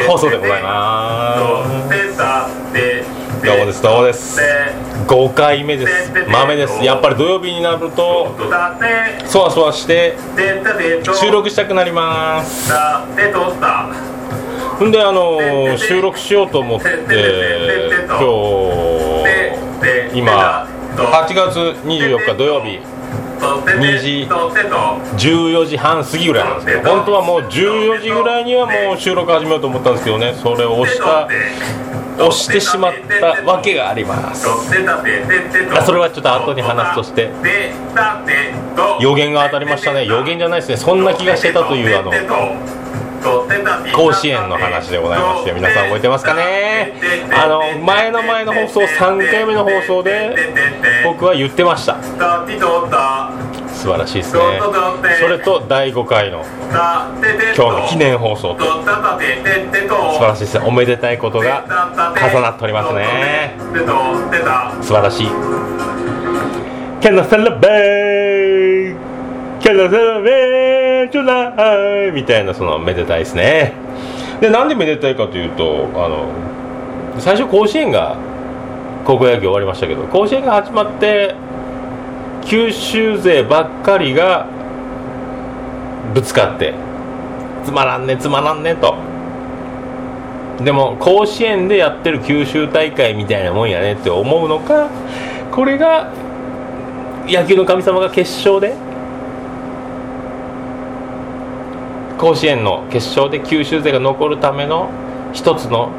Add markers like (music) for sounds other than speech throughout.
放送でございますどうもですどうもです。5回目です。豆です。やっぱり土曜日になるとそわそわして収録したくなります。んであの収録しようと思って今て日て今8月24日土曜日2時14時半過ぎぐらいなんですけど。本当はもう14時ぐらいにはもう収録始めようと思ったんですけどね。それを押した押してしまったわけがあります。あそれはちょっと後に話すとして。予言が当たりましたね。予言じゃないですね。そんな気がしてたというあの甲子園の話でございまして皆さん覚えてますかね？あの前の前の放送3回目の放送で僕は言ってました。素晴らしいですね。それと第5回の今日の記念放送と。素晴らしいですね。おめでたいことが重なっておりますね。素晴らしい。Can I celebrate? みたいなそのめでたいですねでなんでめでたいかというとあの最初甲子園が高校野球終わりましたけど甲子園が始まって九州勢ばっかりがぶつかってつまらんねつまらんねとでも甲子園でやってる九州大会みたいなもんやねって思うのかこれが野球の神様が決勝で甲子園の決勝で九州勢が残るための一つの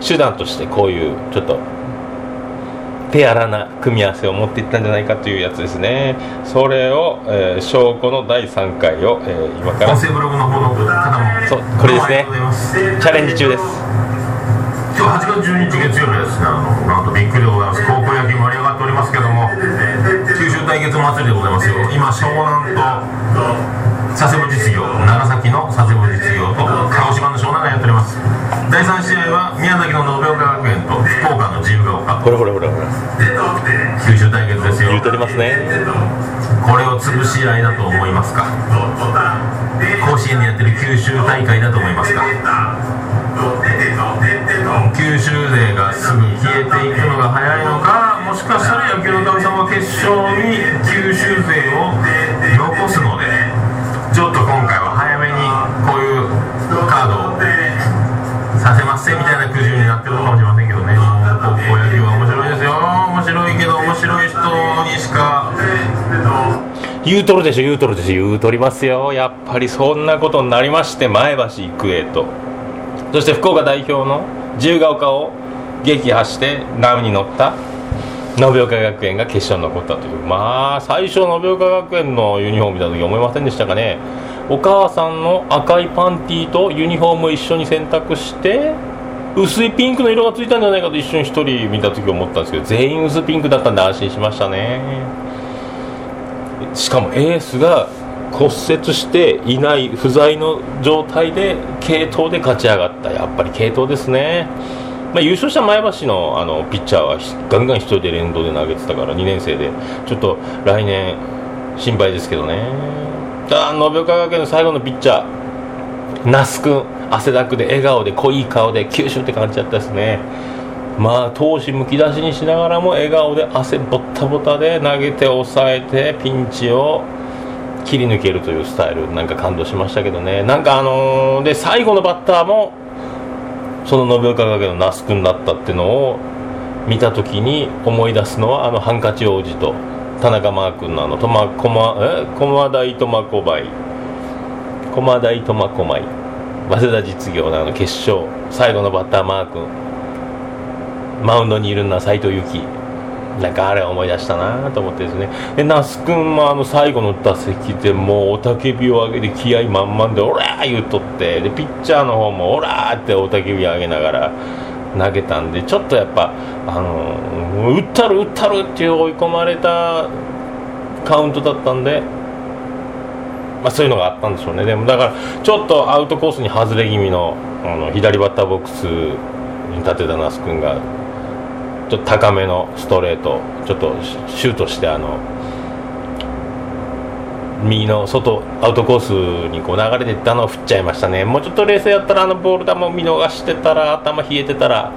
手段としてこういうちょっと手荒な組み合わせを持っていったんじゃないかというやつですね。それを、えー証拠の第3回を、えー今からそうこれですね。チャレンジ中です。今日8月12日月曜日です。ねあのなんとびっくりでございます高校野球盛り上がっておりますけども九州対決祭りでございますよ。今湘南と佐世保実業長崎の佐世保実業と鹿児島の湘南がやっております。第3試合は宮崎の延岡学園と福岡の自由が丘。ほらほらほらほら。九州対決ですよ。言うとりますねこれを潰し合いだと思いますか？甲子園でやってる九州大会だと思いますか？九州勢がすぐ消えていくのが早いのか？もしかしたら野球の神様は決勝に九州勢を残すのでさせませんみたいな苦渋になってるかもしれませんけどね。高校野球は面白いですよ。面白いけど面白い人にしか。言うとるでしょ言うとるでしょ言うとりますよ。やっぱりそんなことになりまして前橋育英と。そして福岡代表の自由が丘を撃破して波に乗った。延岡学園が決勝に残ったという。まあ最初延岡学園のユニフォーム見た時思いませんでしたかね。お母さんの赤いパンティーとユニフォームを一緒に選択して薄いピンクの色がついたんじゃないかと一瞬一人見た時思ったんですけど全員薄ピンクだったんで安心しましたね。しかもエースが骨折していない不在の状態で継投で勝ち上がった。やっぱり継投ですね、まあ、優勝した前橋のあのピッチャーはガンガン一人で連動で投げてたから2年生で。ちょっと来年心配ですけどね。だ延岡学園の最後のピッチャー。那須君。汗だくで笑顔で濃い顔で九州って感じだったですね。まあ闘志むき出しにしながらも笑顔で汗ボッタボタで投げて抑えてピンチを切り抜けるというスタイル。なんか感動しましたけどね。なんかあのーで最後のバッターもその延岡学園の那須君だったっていうのを見た時に思い出すのはあのハンカチ王子と田中マー君のあの苫駒え？駒大苫小牧。駒大苫小牧。早稲田実業のあの決勝最後のバッターマー君。マウンドにいるのは斎藤佑樹。なんかあれ思い出したなと思ってですね。で那須君もあの最後の打席でもう雄たけびを上げて気合満々で「オラー!」言うとって。でピッチャーの方も「オラー!」って雄たけび上げながら投げたんでちょっとやっぱあの打ったる打ったるっていう追い込まれたカウントだったんで、まあ、そういうのがあったんでしょうね。でもだからちょっとアウトコースに外れ気味のあの左バッターボックスに立てた那須君がちょっと高めのストレートちょっとシュートしてあの右の外アウトコースにこう流れていったのを振っちゃいましたね。もうちょっと冷静やったらあのボール球見逃してたら頭冷えてたら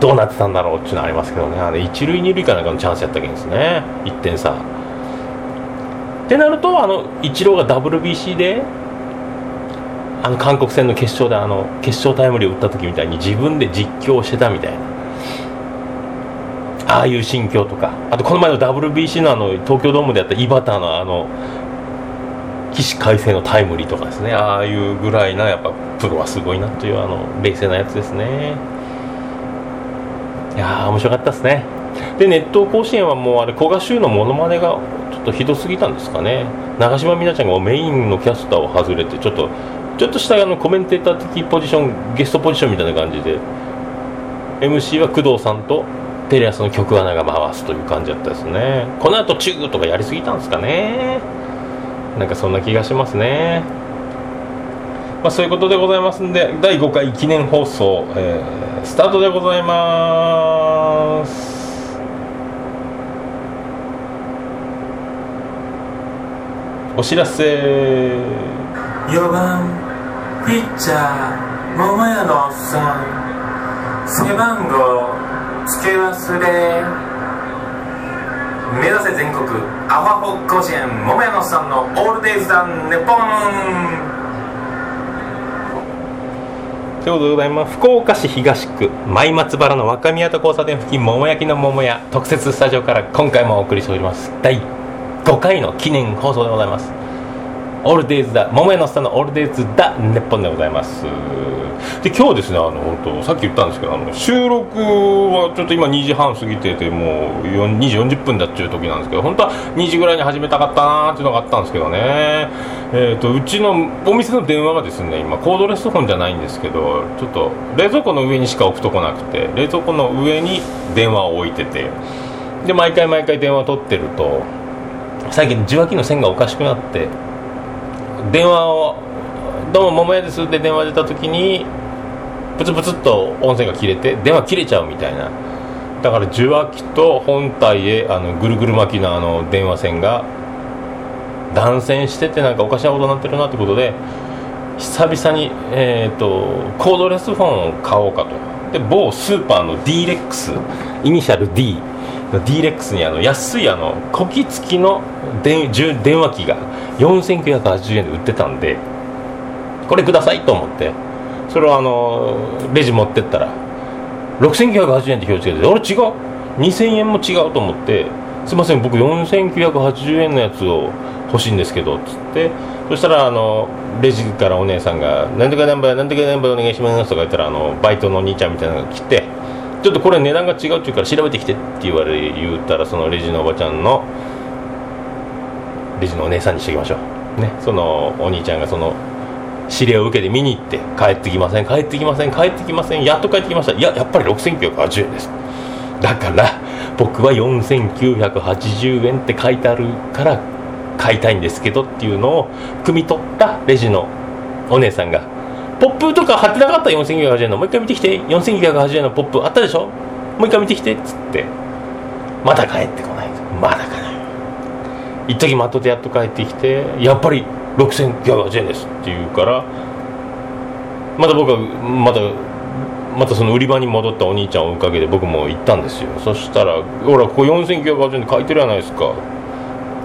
どうなってたんだろうっていうのはありますけどね。あれ一塁二塁かなんかのチャンスやったけんですね。1点差。ってなるとあのイチローが WBC であの韓国戦の決勝であの決勝タイムリーを打った時みたいに自分で実況してたみたいな。ああいう心境とか。あとこの前の WBC のあの東京ドームでやった井端のあの起死回生のタイムリーとかですね。ああいうぐらいなやっぱプロはすごいなというあの冷静なやつですね。いやー面白かったですね。で熱湯甲子園はもうあれ古賀衆のモノマネがちょっとひどすぎたんですかね。長嶋美奈ちゃんがメインのキャスターを外れてちょっとちょっとしたあのコメンテーター的ポジションゲストポジションみたいな感じで MC は工藤さんとテレ朝の曲穴が回すという感じだったですね。この後チューとかやりすぎたんですかね。なんかそんな気がしますね。まあそういうことでございますんで第5回記念放送、えー、スタートでございます。お知らせ。4番ピッチャー桃屋のおっさん背番号付け忘れ目指せ全国アファホ甲子園桃屋のさんのオールデイズダンネポン。ということでございます福岡市東区舞松原の若宮と交差点付近桃焼きの桃屋特設スタジオから今回もお送りしております。第5回の記念放送でございます。オールデイズだ桃屋のさんのオールデイズだ日本でございます。で今日ですねあの本当さっき言ったんですけどあの収録はちょっと今2時半過ぎててもう2時40分だっちゅう時なんですけど本当は2時ぐらいに始めたかったなーっていうのがあったんですけどね。えーとうちのお店の電話がですね今コードレスフォンじゃないんですけどちょっと冷蔵庫の上にしか置くとこなくて冷蔵庫の上に電話を置いててで毎回毎回電話を取ってると最近受話器の線がおかしくなって電話を「どうも桃屋です」って電話出た時にプツプツっと音声が切れて電話切れちゃうみたいな。だから受話器と本体へあのぐるぐる巻きのあの電話線が断線しててなんかおかしなことになってるなってことで久々に、えーと、コードレスフォンを買おうかと。で某スーパーの D レックスイニシャル D D レックスにあの安いあのこき付きの電話機が4980円で売ってたんでこれくださいと思ってそれをあのレジ持ってったら6980円って表示が出て俺違う？2000円も違うと思ってすいません僕4980円のやつを欲しいんですけどっつってそしたらあのレジからお姉さんが「なんとかナンバーなんとかナンバーお願いします」とか言ったらあのバイトのお兄ちゃんみたいなのが来て「ちょっとこれ値段が違うって言うから調べてきて」って言われ言ったらそのレジのおばちゃんのレジのお姉さんにしておきましょう。ね。そのお兄ちゃんがその指令を受けて見に行って帰ってきません帰ってきません帰ってきませんやっと帰ってきました。いややっぱり6980円です。だから僕は4980円って書いてあるから買いたいんですけどっていうのを汲み取ったレジのお姉さんがポップとか貼ってなかった4980円のもう一回見てきて。4980円のポップあったでしょ？もう一回見てきてっつって。まだ帰ってこない。まだかない。一時待っとってやっと帰ってきてやっぱり6980円ですって言うからまた僕はまたまたその売り場に戻ったお兄ちゃんを追いかけて僕も行ったんですよ。そしたら「ほらここ4980円で書いてるじゃないですか」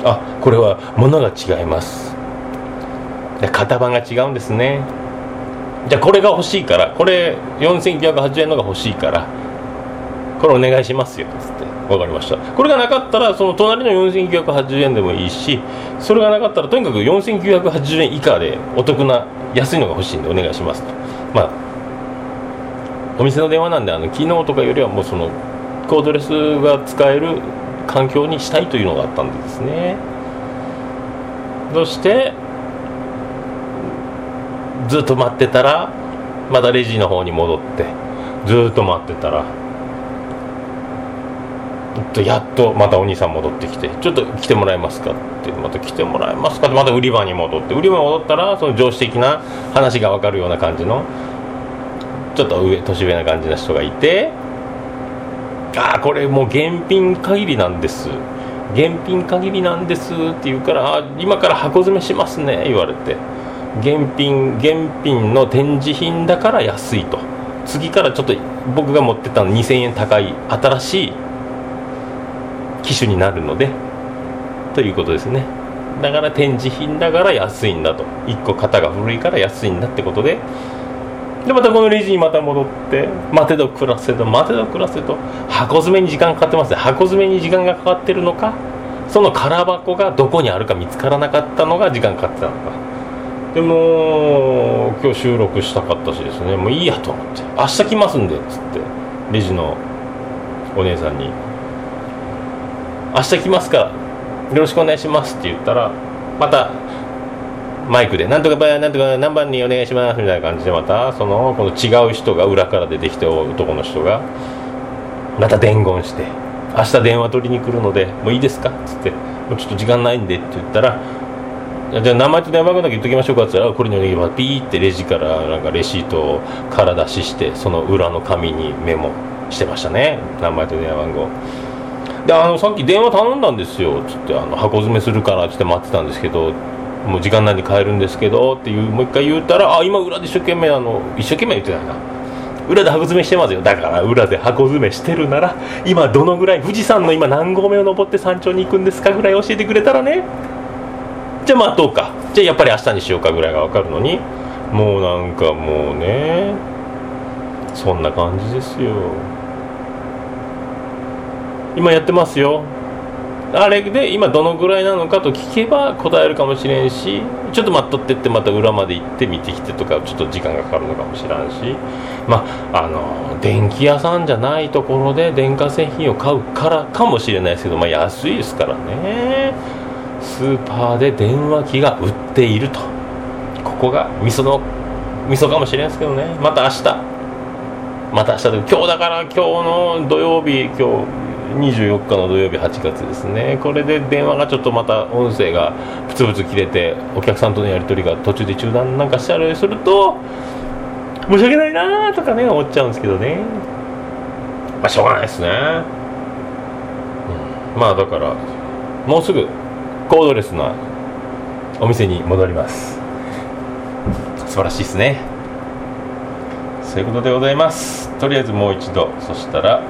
あこれは物が違います。型番が違うんですね。じゃあこれが欲しいからこれ4980円のが欲しいからこれお願いしますよつって。分かりました。これがなかったらその隣の4980円でもいいしそれがなかったらとにかく4980円以下でお得な安いのが欲しいんでお願いしますと。まあお店の電話なんであの機能とかよりはもうそのコードレスが使える環境にしたいというのがあったんでですね。そしてずっと待ってたらまたレジの方に戻ってずっと待ってたらとやっとまたお兄さん戻ってきて「ちょっと来てもらえますか?」ってまた来てもらえますかってまた売り場に戻って売り場に戻ったらその上司的な話が分かるような感じのちょっと上年上な感じの人がいて「ああこれもう現品限りなんです」現品限りなんですって言うからあ今から箱詰めしますね言われて現品現品の展示品だから安いと。次からちょっと僕が持ってたの2000円高い新しい機種になるのでということですね。だから展示品だから安いんだと。1個型が古いから安いんだってことで。でまたこのレジにまた戻って待てど暮らせど待てど暮らせと箱詰めに時間かかってますね。箱詰めに時間がかかってるのかその空箱がどこにあるか見つからなかったのが時間かかってたのか。でも今日収録したかったしですねもういいやと思って明日来ますんでっつってレジのお姉さんに明日来ますからよろしくお願いしますって言ったらまたマイクで「なんとかばなんとか何番にお願いします」みたいな感じでまたそのこの違う人が裏から出てきて男の人がまた伝言して「明日電話取りに来るのでもういいですか?」っつって「もうちょっと時間ないんで」って言ったら「じゃあ名前と電話番号だけ言っときましょうか」っつったら「これにお願いします」ピーってレジからなんかレシートを空出ししてその裏の紙にメモしてましたね。名前と電話番号。であのさっき電話頼んだんですよつってあの箱詰めするからっつって待ってたんですけどもう時間内に帰るんですけどっていうもう一回言うたらあ今裏で一生懸命あの一生懸命言ってないな。裏で箱詰めしてますよ。だから裏で箱詰めしてるなら今どのぐらい富士山の今何合目を登って山頂に行くんですかぐらい教えてくれたらね。じゃあ待とうか。じゃあやっぱり明日にしようかぐらいが分かるのに。もうなんかもうねそんな感じですよ。今やってますよ。あれで今どのぐらいなのかと聞けば答えるかもしれんしちょっと待っとってってまた裏まで行って見てきてとかちょっと時間がかかるのかもしれんし。まああの電気屋さんじゃないところで電化製品を買うからかもしれないですけど、まあ、安いですからね。スーパーで電話機が売っていると。ここが味噌の味噌かもしれんですけどね。また明日。また明日で今日だから今日の土曜日今日24日の土曜日8月ですね。これで電話がちょっとまた音声がプツプツ切れてお客さんとのやり取りが途中で中断なんかしたりすると申し訳ないなーとかね思っちゃうんですけどね。まあしょうがないですね、うん、まあだからもうすぐコードレスなお店に戻ります。素晴らしいですね。そういうことでございます。とりあえずもう一度そしたら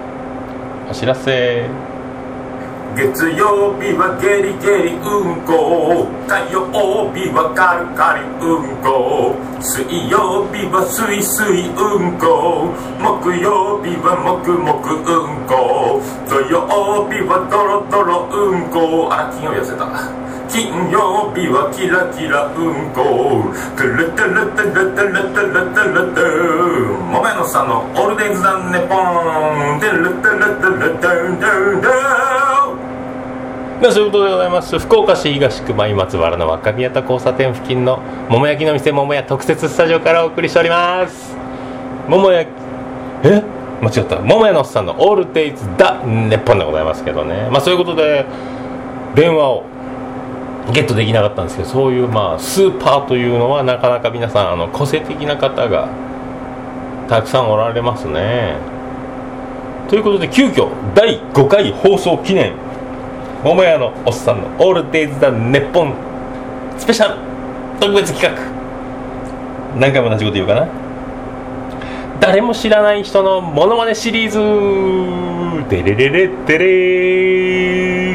お知らせ。月曜日はゲリゲリうんこ。火曜日はカリカリうんこ。水曜日はスイスイうんこ。木曜日はもくもくうんこ。土曜日はドロドロうんこ。あら金曜日痩せた金曜日はキラキラうんこ。トゥルトゥルトゥルトゥルトゥルトゥルトゥもめのさんのオールデイズだねポントゥルトゥルトゥルトゥルトゥルトゥま (laughs) あそういうことでございます。福岡市東区前松原の若宮田交差点付近の桃焼きの店桃屋特設スタジオからお送りしております。桃焼きえ？間違った。桃屋のおっさんのオールデイズだネッポンでございますけどね。まあそういうことで電話をゲットできなかったんですけどそういうまあスーパーというのはなかなか皆さんあの個性的な方がたくさんおられますね。ということで急遽第5回放送記念桃屋のおっさんの「オールデイズ・ザ・ネッポン」スペシャル特別企画。何回も同じこと言うかな。誰も知らない人のモノマネシリーズ。デレレレデレ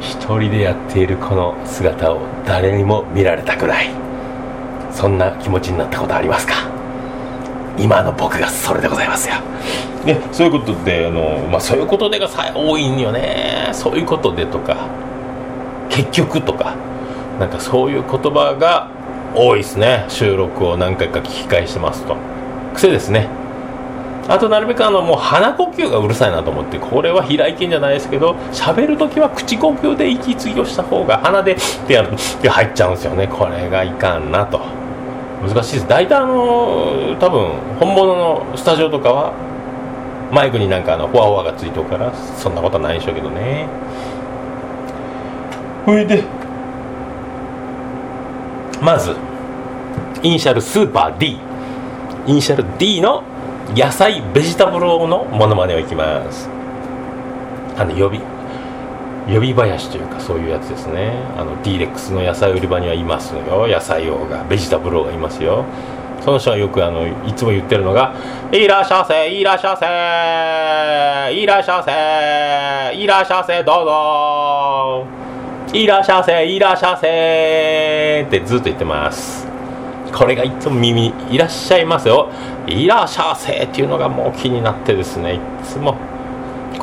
一人でやっているこの姿を誰にも見られたくない。そんな気持ちになったことありますか？今の僕がそれでございますよ。でそういうことであの、まあ、そういうことでがさ多いんよね。そういうことでとか結局とかなんかそういう言葉が多いですね。収録を何回か聞き返してますと。癖ですね。あとなるべくあのもう鼻呼吸がうるさいなと思ってこれは平井堅じゃないですけど喋る時は口呼吸で息継ぎをした方が鼻でってやると入っちゃうんですよね。これがいかんなと。難しいです。大体あの多分本物のスタジオとかはマイクになんかあのフォアフォアがついとるからそんなことはないでしょうけどね。ほいでまずイニシャルスーパー D イニシャル D の野菜ベジタブルのモノマネをいきます。あの予備予備林というかそういうやつですね。あの D レックスの野菜売り場にはいますよ。野菜王がベジタブル王がいますよ。その人はよくあのいつも言ってるのが「いらっしゃせいらっしゃせいらっしゃせいらっしゃせどうぞ。いらっしゃせいらっしゃせ」ってずっと言ってます。これがいつも耳「いらっしゃいませ」を「いらっしゃせ」っていうのがもう気になってですね。いつも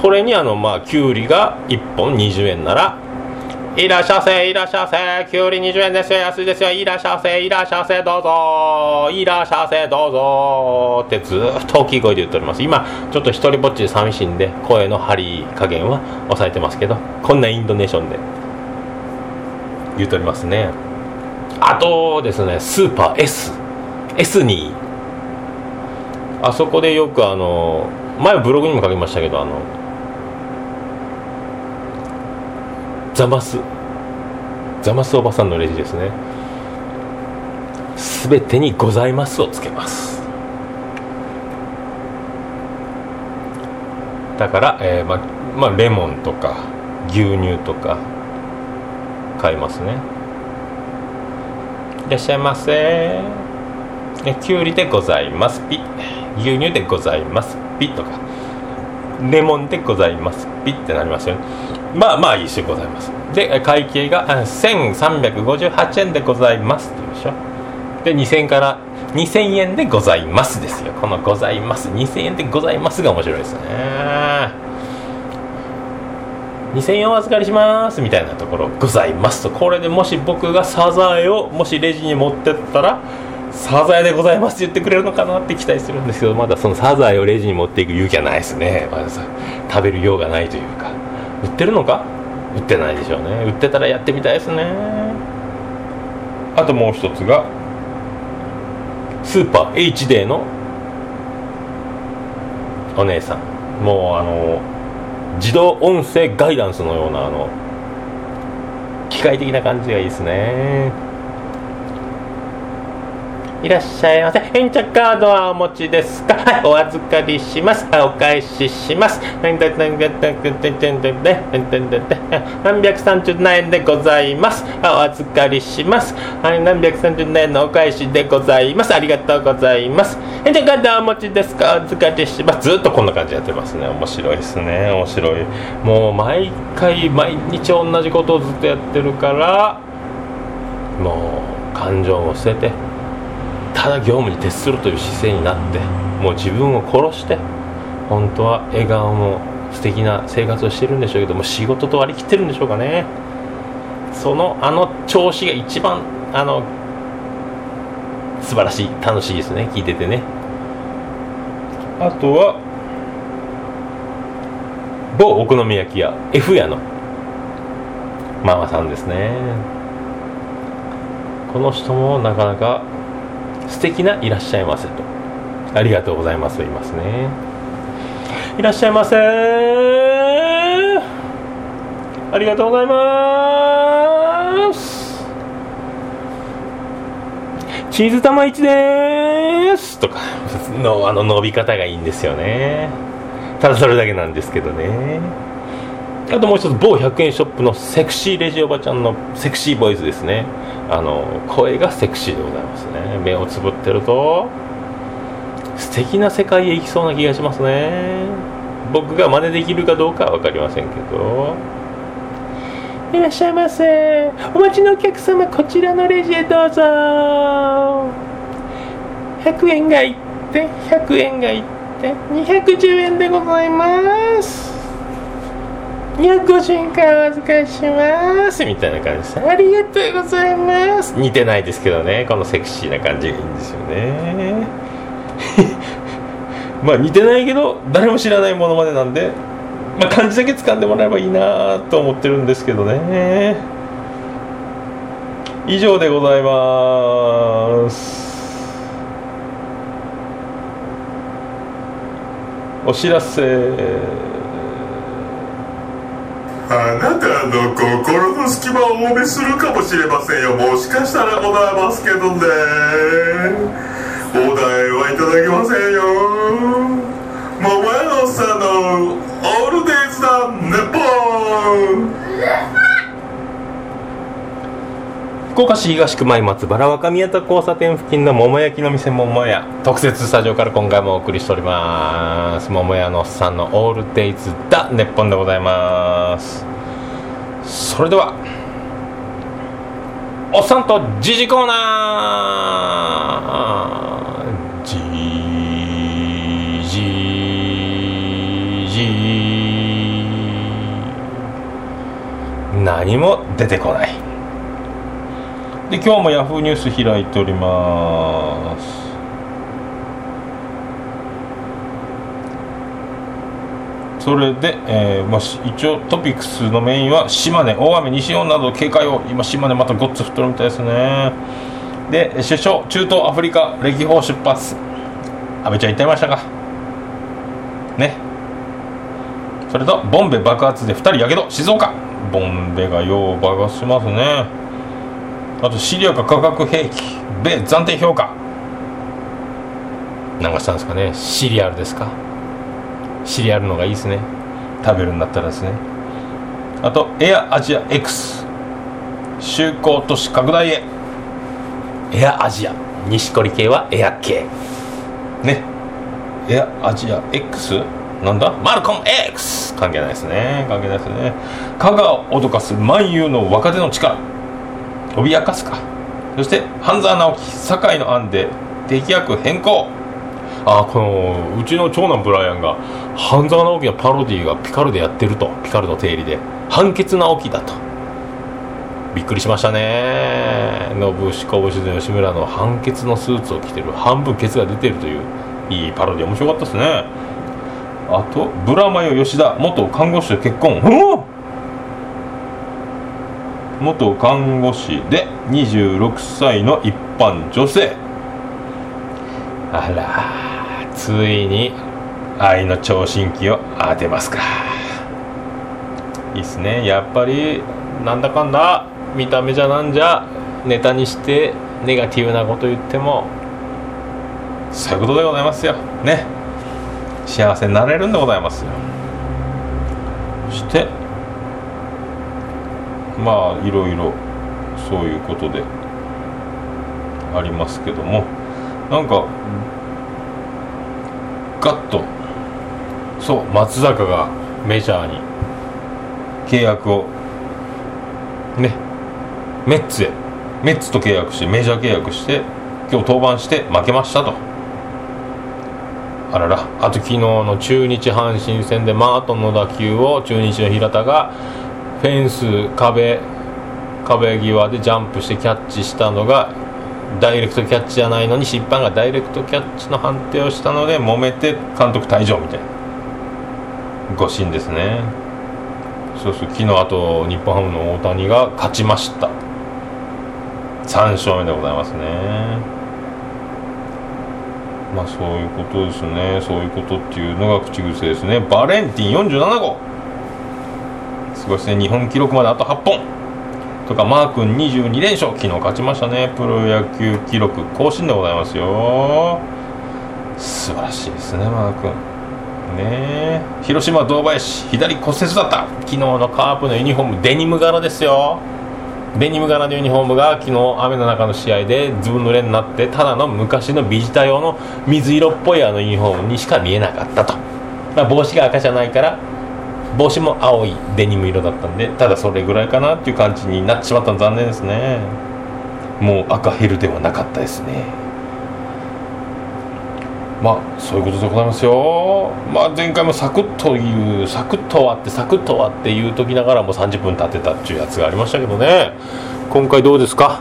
これにあのまあきゅうりが1本20円ならいらっしゃせいらっしゃせきゅうり20円ですよ安いですよいらっしゃせいらっしゃせどうぞいらっしゃせどうぞってずっと大きい声で言っております。今ちょっと一人ぼっちで寂しいんで声の張り加減は抑えてますけどこんなインドネーションで言っておりますね。あとですねスーパー S S に。あそこでよくあの前ブログにも書きましたけどあのザマス。ザマスおばさんのレジですね。すべてに「ございます」をつけます。だから、えーままあ、レモンとか牛乳とか買いますね。いらっしゃいませ。ねきゅうりでございます。ピ。牛乳でございます。ピとか。レモンでございます。ピってなりますよね。まあまあ一緒ございます。で会計が1358円でございますでしょ。で2000円から2000円でございますですよ。このございます。2000円でございますが面白いですね。2000円お預かりしますみたいなところございますと。これでもし僕がサザエをもしレジに持ってったらサザエでございますって言ってくれるのかなって期待するんですけどまだそのサザエをレジに持っていく勇気はないですね。まだ食べる用がないというか。売ってるのか？売ってないでしょうね。売ってたらやってみたいですね。あともう一つがスーパー H デーのお姉さん。もうあの自動音声ガイダンスのようなあの機械的な感じがいいですねいらっしゃいませ。返茶カードはお持ちですか？(laughs) はい、お預かりします。お返しします。何百三十何円でございます。お預かりします。はい、何百三十円のお返しでございます。ありがとうございます。返茶カードはお持ちですか？お預かりします。ずっとこんな感じでやってますね。面白いですね。面白い。もう毎回、毎日同じことをずっとやってるから、もう感情を捨てて、ただ業務に徹するという姿勢になってもう自分を殺して本当は笑顔も素敵な生活をしてるんでしょうけども仕事と割り切ってるんでしょうかね。そのあの調子が一番あの素晴らしい楽しいですね聞いててね。あとは某お好み焼き屋 F 屋のママさんですね。この人もなかなか素敵ないらっしゃいませと。ありがとうございますと言いますね。いらっしゃいませ。ありがとうございます。チーズ玉1ですとかのあの伸び方がいいんですよね。ただそれだけなんですけどね。あともう一つ某100円ショップのセクシーレジおばちゃんのセクシーボイスですね。あの声がセクシーでございますね。目をつぶってると素敵な世界へ行きそうな気がしますね。僕が真似できるかどうかは分かりませんけど。いらっしゃいませ。お待ちのお客様こちらのレジへどうぞ。100円がいって100円がいって210円でございます。250円かお預かりしますみたいな感じです。ありがとうございます。似てないですけどね。このセクシーな感じがいいんですよね。(laughs) まあ似てないけど誰も知らないものまでなんで、まあ、漢字だけ掴んでもらえばいいなと思ってるんですけどね。以上でございます。お知らせ。あなたの心の隙間をお見するかもしれませんよ。もしかしたらございますけどね。お題はいただけませんよ。桃屋のおっさんのオールデイズだネポン。福岡市東区前松原若宮田交差点付近の桃焼きの店桃屋特設スタジオから今回もお送りしております。桃屋のおっさんのオールデイズだネッポンでございます。それではおっさんとジジコーナー。ジジジ何も出てこない。で今日もヤフーニュース開いております。それで、えーまあ、一応トピックスのメインは島根大雨西日本など警戒を今島根またごっつ降ってるみたいですね。で首相中東アフリカ歴訪出発。安倍ちゃん言ってましたか？ね。それとボンベ爆発で2人やけど静岡。ボンベがよう爆発しますね。あとシリアが化学兵器米暫定評価。なんかしたんですかね。シリアルですか？シリアルのがいいですね。食べるんだったらですね。あとエアアジア X 就航都市拡大へ。エアアジア。錦織系はエア系。ね。エアアジア X なんだ？マルコム X 関係ないですね。関係ないですね。香川を脅かす万有の若手の力脅かすか。そして半沢直樹堺の案で敵役変更。あこのうちの長男ブライアンが半沢直樹のパロディがピカルでやってると。ピカルの定理で。判決直樹だと。びっくりしましたね。信し拳で吉村の判決のスーツを着てる。半分ケツが出てるといういいパロディ面白かったですね。あとブラマヨ吉田元看護師と結婚。お元看護師で26歳の一般女性。あらついに愛の聴診器を当てますか。いいっすね。やっぱりなんだかんだ見た目じゃなんじゃネタにしてネガティブなこと言ってもそういうことでございますよ。ね。幸せになれるんでございますよ。そしてまあいろいろそういうことでありますけども。なんかガッとそう松坂がメジャーに契約をねメッツへメッツと契約してメジャー契約して今日登板して負けましたと。あらら。あと昨日の中日阪神戦でマートンの打球を中日の平田がフェンス壁壁際でジャンプしてキャッチしたのがダイレクトキャッチじゃないのに審判がダイレクトキャッチの判定をしたので揉めて監督退場みたいな。誤審ですね。そうそう昨日あと日本ハムの大谷が勝ちました。3勝目でございますね。まあそういうことですね。そういうことっていうのが口癖ですね。バレンティン47号。すごいですね日本記録まであと8本。とかマー君22連勝。昨日勝ちましたね。プロ野球記録更新でございますよ。素晴らしいですねマー君。ね。え広島堂林。左骨折だった。昨日のカープのユニフォームデニム柄ですよ。デニム柄のユニフォームが昨日雨の中の試合でずぶ濡れになってただの昔のビジター用の水色っぽいあのユニフォームにしか見えなかったと、まあ、帽子が赤じゃないから帽子も青いデニム色だったんでただそれぐらいかなっていう感じになってしまったの残念ですね。もう赤ヘルではなかったですね。まあそういうことでございますよ。まあ前回もサクッというサクッと終わってサクッと終わって言うときながらも30分経ってたっていうやつがありましたけどね。今回どうですか？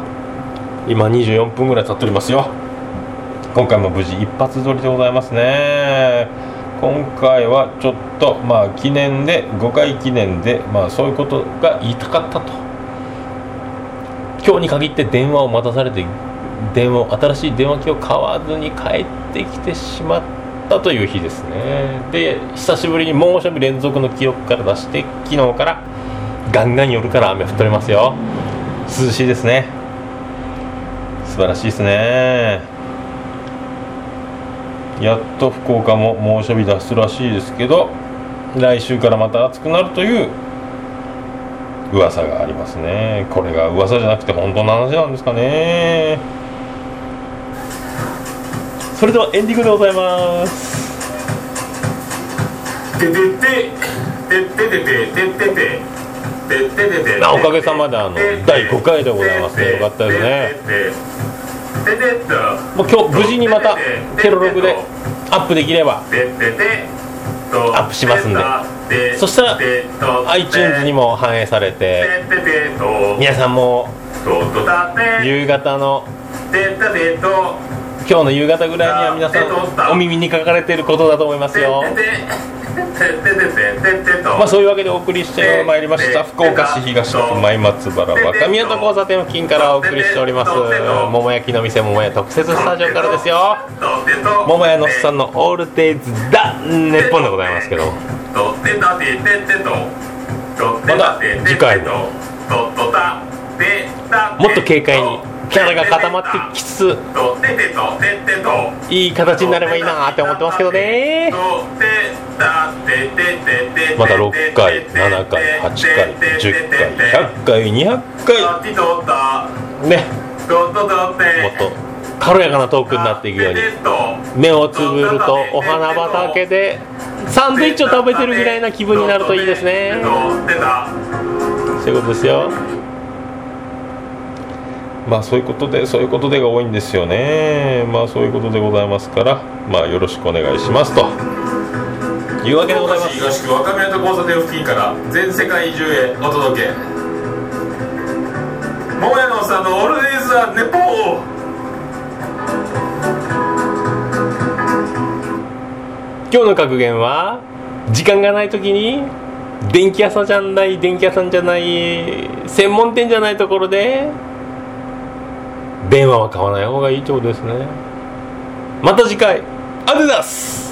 今24分ぐらい経っておりますよ。今回も無事一発撮りでございますね。今回はちょっとまあ記念で5回記念でまあそういうことが言いたかったと。今日に限って電話を待たされて電話新しい電話機を買わずに帰ってきてしまったという日ですね。で久しぶりに猛暑日連続の記録から出して昨日からガンガン夜から雨降っておりますよ。涼しいですね。素晴らしいですね。やっと福岡も猛暑日脱出らしいですけど来週からまた暑くなるという噂がありますね。これが噂じゃなくて本当の話なんですかね。それではエンディングでございます。ておかげさまであの第5回でございますねよかったですねもう今日無事にまたケロログでアップできればアップしますんで。そしたら iTunes にも反映されて皆さんも夕方の今日の夕方ぐらいには皆さんお耳に書かれていることだと思いますよ。まあそういうわけでお送りしてまいりました。福岡市東区前松原若宮と交差点付近からお送りしております。桃焼きの店桃屋特設スタジオからですよ。桃屋のおっさんのオールデイズだネッポンでございますけど。まだ次回ももっと軽快にキャラが固まってきつついい形になればいいなって思ってますけどね。また6回7回8回10回100回200回。ね。もっと軽やかなトークになっていくように。目をつぶるとお花畑でサンドイッチを食べてるぐらいな気分になるといいですね。そういうことですよまあそういうことでそういうことでが多いんですよね。まあそういうことでございますからまあよろしくお願いしますと。いうわけでございます。東区若宮と交差点付近から全世界中へお届け。桃屋のさんのオールデイズ・ザ・ネポー。今日の格言は時間がない時に電気屋さんじゃない電気屋さんじゃない専門店じゃないところで電話は買わない方がいいってことですね。また次回。ありがとうございます